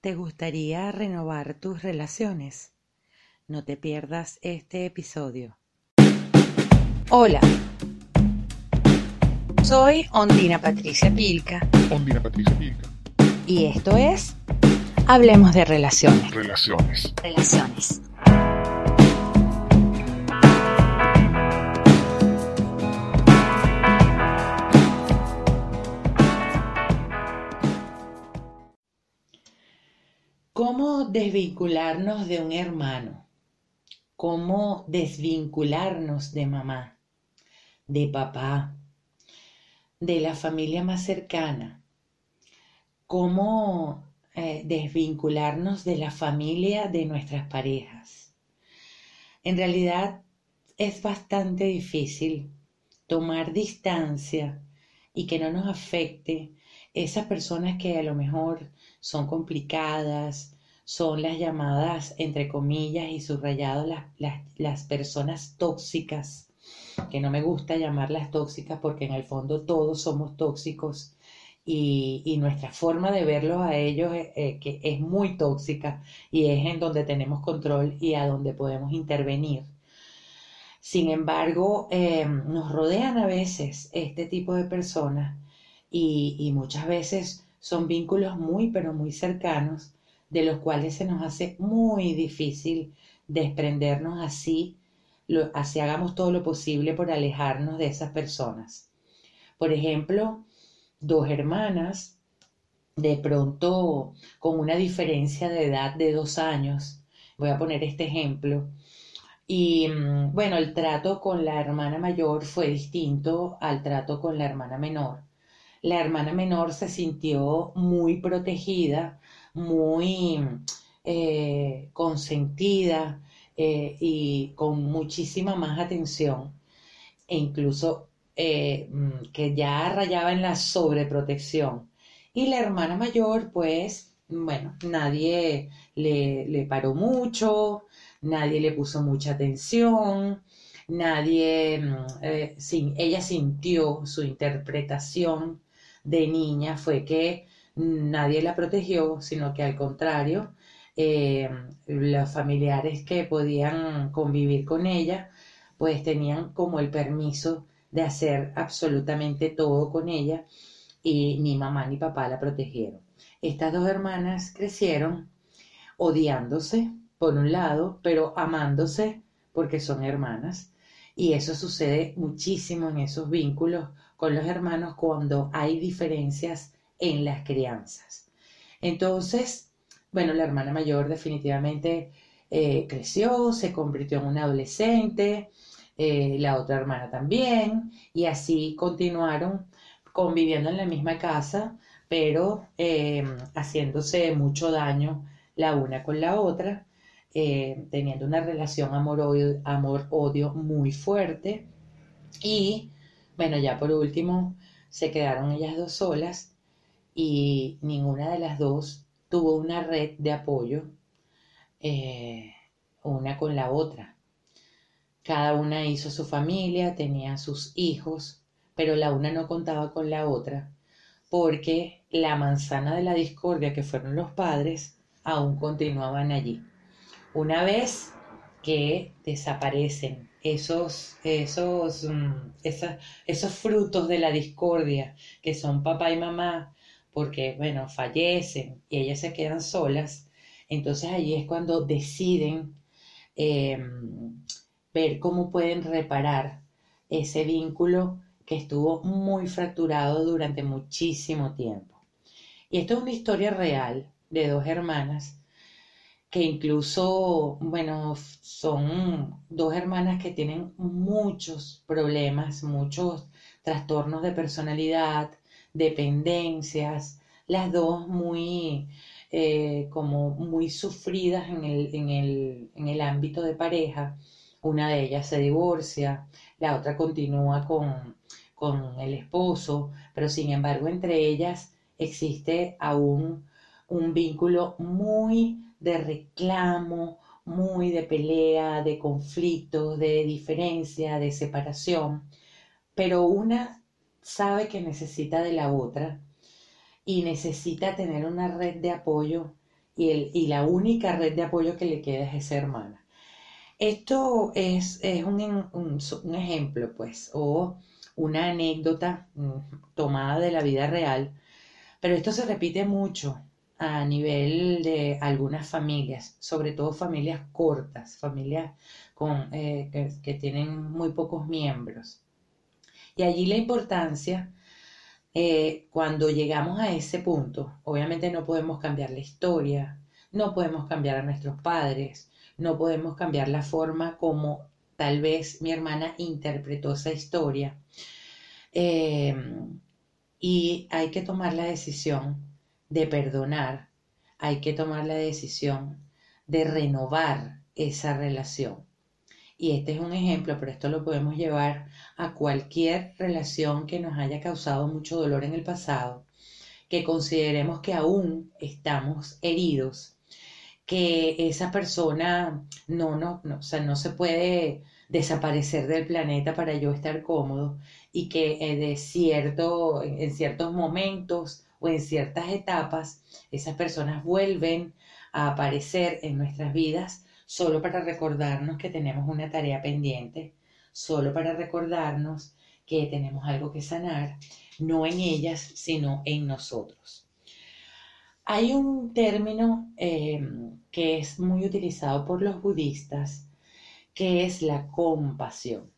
¿Te gustaría renovar tus relaciones? No te pierdas este episodio. Hola, soy Ondina Patricia Pilca. Ondina Patricia Pilca. Y esto es Hablemos de Relaciones. Relaciones. Relaciones. ¿Cómo desvincularnos de un hermano? ¿Cómo desvincularnos de mamá, de papá, de la familia más cercana? ¿Cómo eh, desvincularnos de la familia de nuestras parejas? En realidad es bastante difícil tomar distancia y que no nos afecte esas personas que a lo mejor son complicadas, son las llamadas, entre comillas y subrayados, las, las, personas tóxicas, que no me gusta llamarlas tóxicas porque en el fondo todos somos tóxicos y, nuestra forma de verlos a ellos es, eh, que es muy tóxica y es en donde tenemos control y a donde podemos intervenir. Sin embargo, eh, nos rodean a veces este tipo de personas y, muchas veces son vínculos muy, pero muy cercanos, de los cuales se nos hace muy difícil desprendernos así, así hagamos todo lo posible por alejarnos de esas personas. Por ejemplo, dos hermanas, de pronto con una diferencia de edad de dos años, voy a poner este ejemplo, y mm, bueno, el trato con la hermana mayor fue distinto al trato con la hermana menor la hermana menor se sintió muy protegida, muy eh, consentida eh, y con muchísima más atención e incluso eh, mm, que ya rayaba en la sobreprotección. Y la hermana mayor, pues, bueno, nadie le, le paró mucho, nadie le puso mucha atención, nadie, mm, sin, ella sintió su interpretación de niña fue que nadie la protegió, sino que al contrario, eh, los familiares que podían convivir con ella, pues tenían como el permiso de hacer absolutamente todo con ella y ni mamá ni papá la protegieron. Estas dos hermanas crecieron odiándose, por un lado, pero amándose porque son hermanas. Y eso sucede muchísimo en esos vínculos con los hermanos cuando hay diferencias en las crianzas. Entonces, bueno, la hermana mayor definitivamente eh, creció, se convirtió en una adolescente, eh, la otra hermana también, y así continuaron conviviendo en la misma casa, pero eh, haciéndose mucho daño la una con la otra, teniendo una relación amor-odio muy fuerte y bueno, ya por último, se quedaron ellas dos solas y ninguna de las dos tuvo una red de apoyo eh, una con la otra. Cada una hizo su familia, tenía sus hijos, pero la una no contaba con la otra porque la manzana de la discordia que fueron los padres aún continuaban allí. Una vez que desaparecen esos, esos, mm, esos frutos de la discordia que son papá y mamá, porque, bueno, fallecen y ellas se quedan solas, entonces allí es cuando deciden em, ver cómo pueden reparar ese vínculo que estuvo muy fracturado durante muchísimo tiempo. Y esto es una historia real de dos hermanas que incluso, bueno, son dos hermanas que tienen muchos problemas, muchos trastornos de personalidad, dependencias, las dos muy, eh, como muy sufridas en el, en, el, en el ámbito de pareja. Una de ellas se divorcia, la otra continúa con, con el esposo, pero sin embargo entre ellas existe aún un vínculo muy de reclamo, muy de pelea, de conflicto, de diferencia, de separación, pero una sabe que necesita de la otra y necesita tener una red de apoyo y, el, y la única red de apoyo que le queda es esa hermana. Esto es, es un, un, ejemplo, pues, o una anécdota mm, tomada de la vida real, pero esto se repite mucho a nivel de algunas familias, sobre todo familias cortas, familias con, eh, que tienen muy pocos miembros. Y allí la importancia eh, cuando llegamos a ese punto, obviamente no podemos cambiar la historia, no podemos cambiar a nuestros padres, no podemos cambiar la forma como tal vez mi hermana interpretó esa historia. Eh, y hay que tomar la decisión de perdonar, hay que tomar la decisión de renovar esa relación. Y este es un ejemplo, pero esto lo podemos llevar a cualquier relación que nos haya causado mucho dolor en el pasado, que consideremos que aún estamos heridos, que esa persona no, no, no, o sea, no se puede desaparecer del planeta para yo estar cómodo y que eh, de cierto, en ciertos momentos o en ciertas etapas esas personas vuelven a aparecer en nuestras vidas solo para recordarnos que tenemos una tarea pendiente, solo para recordarnos que tenemos algo que sanar, no en ellas, sino en nosotros. Hay un término eh, que es muy utilizado por los budistas, que es la compasión.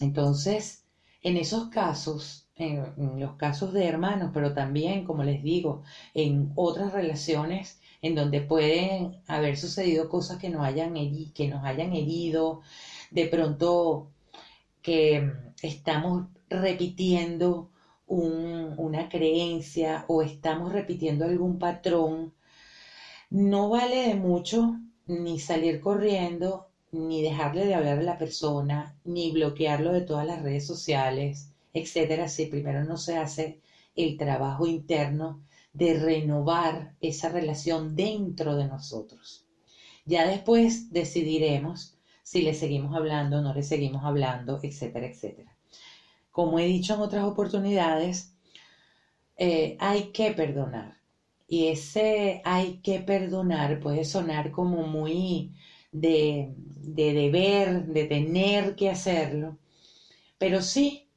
Entonces, en esos casos, en los casos de hermanos, pero también, como les digo, en otras relaciones en donde pueden haber sucedido cosas que nos hayan, que nos hayan herido, de pronto que estamos repitiendo una creencia o estamos repitiendo algún patrón, no vale de mucho ni salir corriendo, ni dejarle de hablar a la persona, ni bloquearlo de todas las redes sociales, etcétera, si primero no se hace el trabajo interno de renovar esa relación dentro de nosotros. Ya después decidiremos si le seguimos hablando, no le seguimos hablando, etcétera, etcétera. Como he dicho en otras oportunidades, eh, hay que perdonar. Y ese hay que perdonar puede sonar como muy de, de deber, de tener que hacerlo. Pero sí,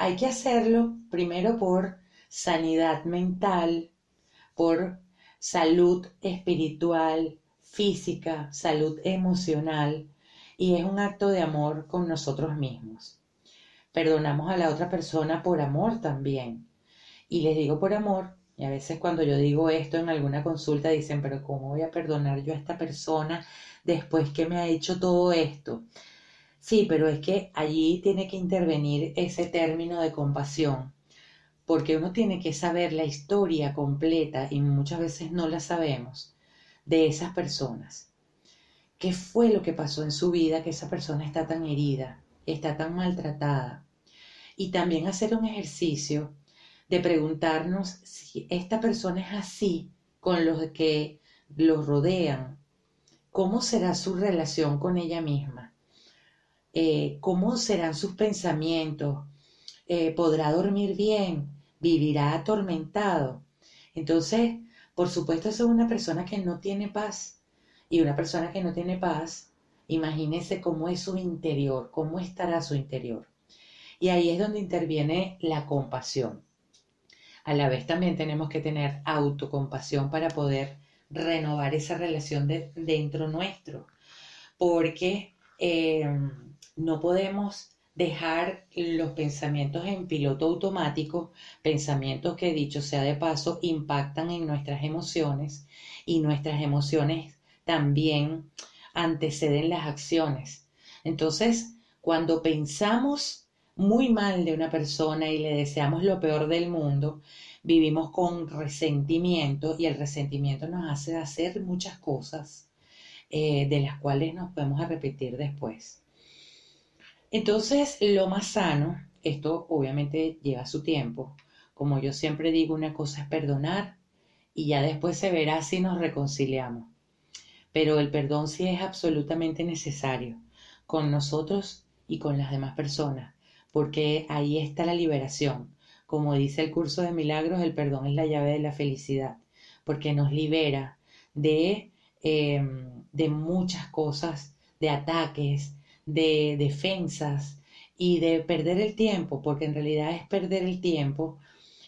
hay que hacerlo primero por sanidad mental, por salud espiritual, física, salud emocional y es un acto de amor con nosotros mismos. Perdonamos a la otra persona por amor también. Y les digo por amor, y a veces cuando yo digo esto en alguna consulta dicen, pero ¿cómo voy a perdonar yo a esta persona después que me ha hecho todo esto? Sí, pero es que allí tiene que intervenir ese término de compasión, porque uno tiene que saber la historia completa y muchas veces no la sabemos de esas personas. ¿Qué fue lo que pasó en su vida que esa persona está tan herida, está tan maltratada? Y también hacer un ejercicio de preguntarnos si esta persona es así con los que los rodean, cómo será su relación con ella misma, eh, cómo serán sus pensamientos, eh, podrá dormir bien, vivirá atormentado. Entonces, por supuesto, eso es una persona que no tiene paz. Y una persona que no tiene paz, imagínese cómo es su interior, cómo estará su interior. Y ahí es donde interviene la compasión. A la vez también tenemos que tener autocompasión para poder renovar esa relación de, dentro nuestro. Porque eh, no podemos dejar los pensamientos en piloto automático, pensamientos que dicho sea de paso impactan en nuestras emociones y nuestras emociones también anteceden las acciones. Entonces, cuando pensamos muy mal de una persona y le deseamos lo peor del mundo, vivimos con resentimiento y el resentimiento nos hace hacer muchas cosas eh, de las cuales nos podemos arrepentir después. Entonces, lo más sano, esto obviamente lleva su tiempo. Como yo siempre digo, una cosa es perdonar y ya después se verá si nos reconciliamos. Pero el perdón sí es absolutamente necesario con nosotros y con las demás personas, porque ahí está la liberación. Como dice el curso de milagros, el perdón es la llave de la felicidad, porque nos libera de, em, de muchas cosas, de ataques, de defensas y de perder el tiempo, porque en realidad es perder el tiempo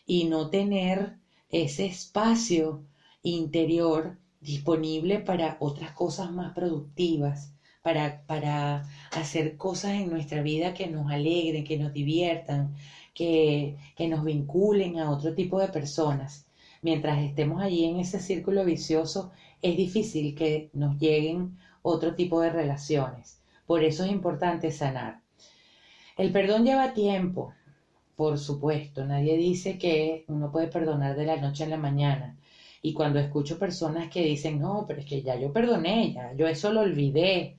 y no tener ese espacio interior disponible para otras cosas más productivas, para, para hacer cosas en nuestra vida que nos alegren, que nos diviertan, que, que nos vinculen a otro tipo de personas. Mientras estemos allí en ese círculo vicioso, es difícil que nos lleguen otro tipo de relaciones. Por eso es importante sanar. El perdón lleva tiempo, por supuesto. Nadie dice que uno puede perdonar de la noche a la mañana. Y cuando escucho personas que dicen, no, pero es que ya yo perdoné, ya yo eso lo olvidé.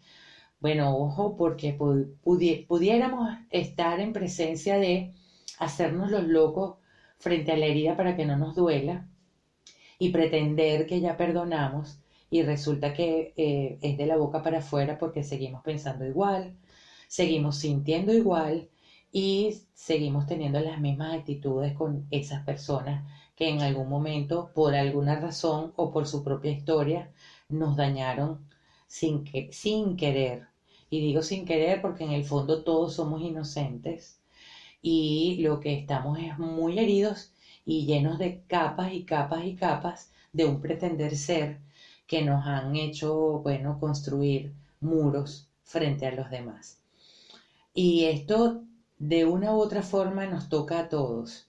Bueno, ojo, porque pudiéramos estar en presencia de hacernos los locos frente a la herida para que no nos duela y pretender que ya perdonamos y resulta que eh, es de la boca para afuera porque seguimos pensando igual, seguimos sintiendo igual y seguimos teniendo las mismas actitudes con esas personas que en algún momento, por alguna razón o por su propia historia, nos dañaron sin, que, sin querer. Y digo sin querer porque en el fondo todos somos inocentes y lo que estamos es muy heridos y llenos de capas y capas y capas de un pretender ser que nos han hecho, bueno, construir muros frente a los demás. Y esto de una u otra forma nos toca a todos.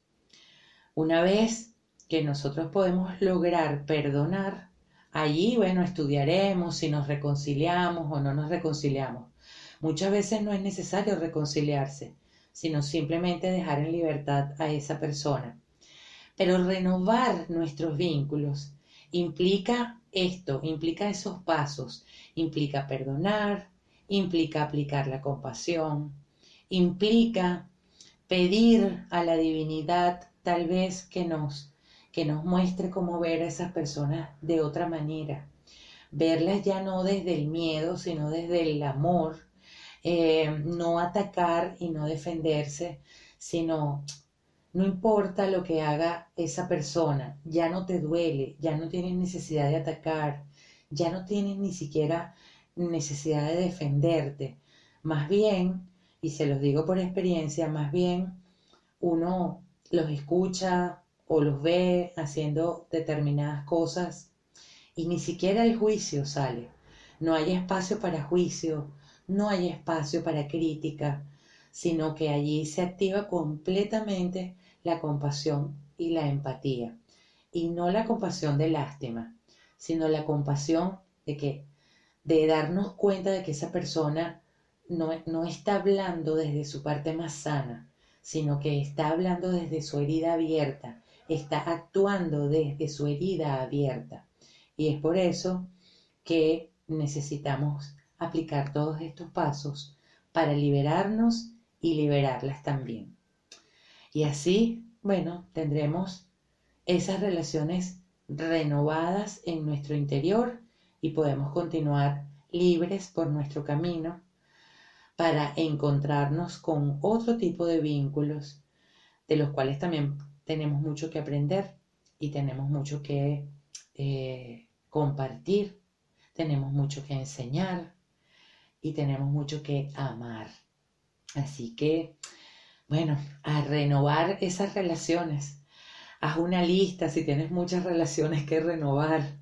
Una vez que nosotros podemos lograr perdonar, allí, bueno, estudiaremos si nos reconciliamos o no nos reconciliamos. Muchas veces no es necesario reconciliarse, sino simplemente dejar en libertad a esa persona. Pero renovar nuestros vínculos implica esto, implica esos pasos, implica perdonar, implica aplicar la compasión, implica pedir a la divinidad tal vez que nos que nos muestre cómo ver a esas personas de otra manera. Verlas ya no desde el miedo, sino desde el amor. Eh, no atacar y no defenderse, sino no importa lo que haga esa persona, ya no te duele, ya no tienes necesidad de atacar, ya no tienes ni siquiera necesidad de defenderte. Más bien, y se los digo por experiencia, más bien uno los escucha, o los ve haciendo determinadas cosas y ni siquiera el juicio sale. No hay espacio para juicio, no hay espacio para crítica, sino que allí se activa completamente la compasión y la empatía. Y no la compasión de lástima, sino la compasión de que de darnos cuenta de que esa persona no, no está hablando desde su parte más sana, sino que está hablando desde su herida abierta, está actuando desde su herida abierta. Y es por eso que necesitamos aplicar todos estos pasos para liberarnos y liberarlas también. Y así, bueno, tendremos esas relaciones renovadas en nuestro interior y podemos continuar libres por nuestro camino para encontrarnos con otro tipo de vínculos de los cuales también tenemos mucho que aprender y tenemos mucho que eh, compartir, tenemos mucho que enseñar y tenemos mucho que amar. Así que, bueno, a renovar esas relaciones. Haz una lista si tienes muchas relaciones que renovar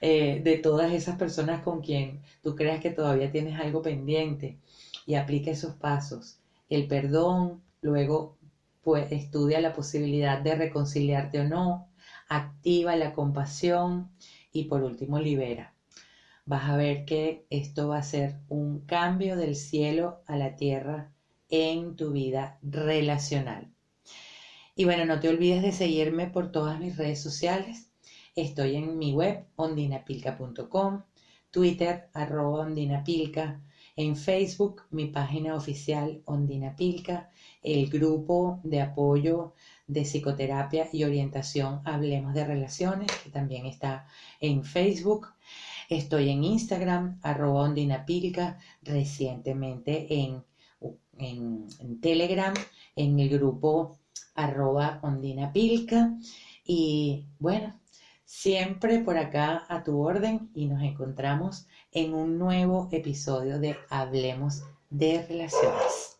eh, de todas esas personas con quien tú creas que todavía tienes algo pendiente y aplica esos pasos. El perdón, luego pues estudia la posibilidad de reconciliarte o no, activa la compasión y por último libera. Vas a ver que esto va a ser un cambio del cielo a la tierra en tu vida relacional. Y bueno, no te olvides de seguirme por todas mis redes sociales. Estoy en mi web ondinapilca.com, Twitter arroba ondinapilca, en Facebook mi página oficial ondinapilca el grupo de apoyo de psicoterapia y orientación Hablemos de Relaciones, que también está en Facebook. Estoy en Instagram, arroba ondinapilca, recientemente en, en, Telegram, en el grupo arroba ondinapilca. Y bueno, siempre por acá a tu orden y nos encontramos en un nuevo episodio de Hablemos de Relaciones.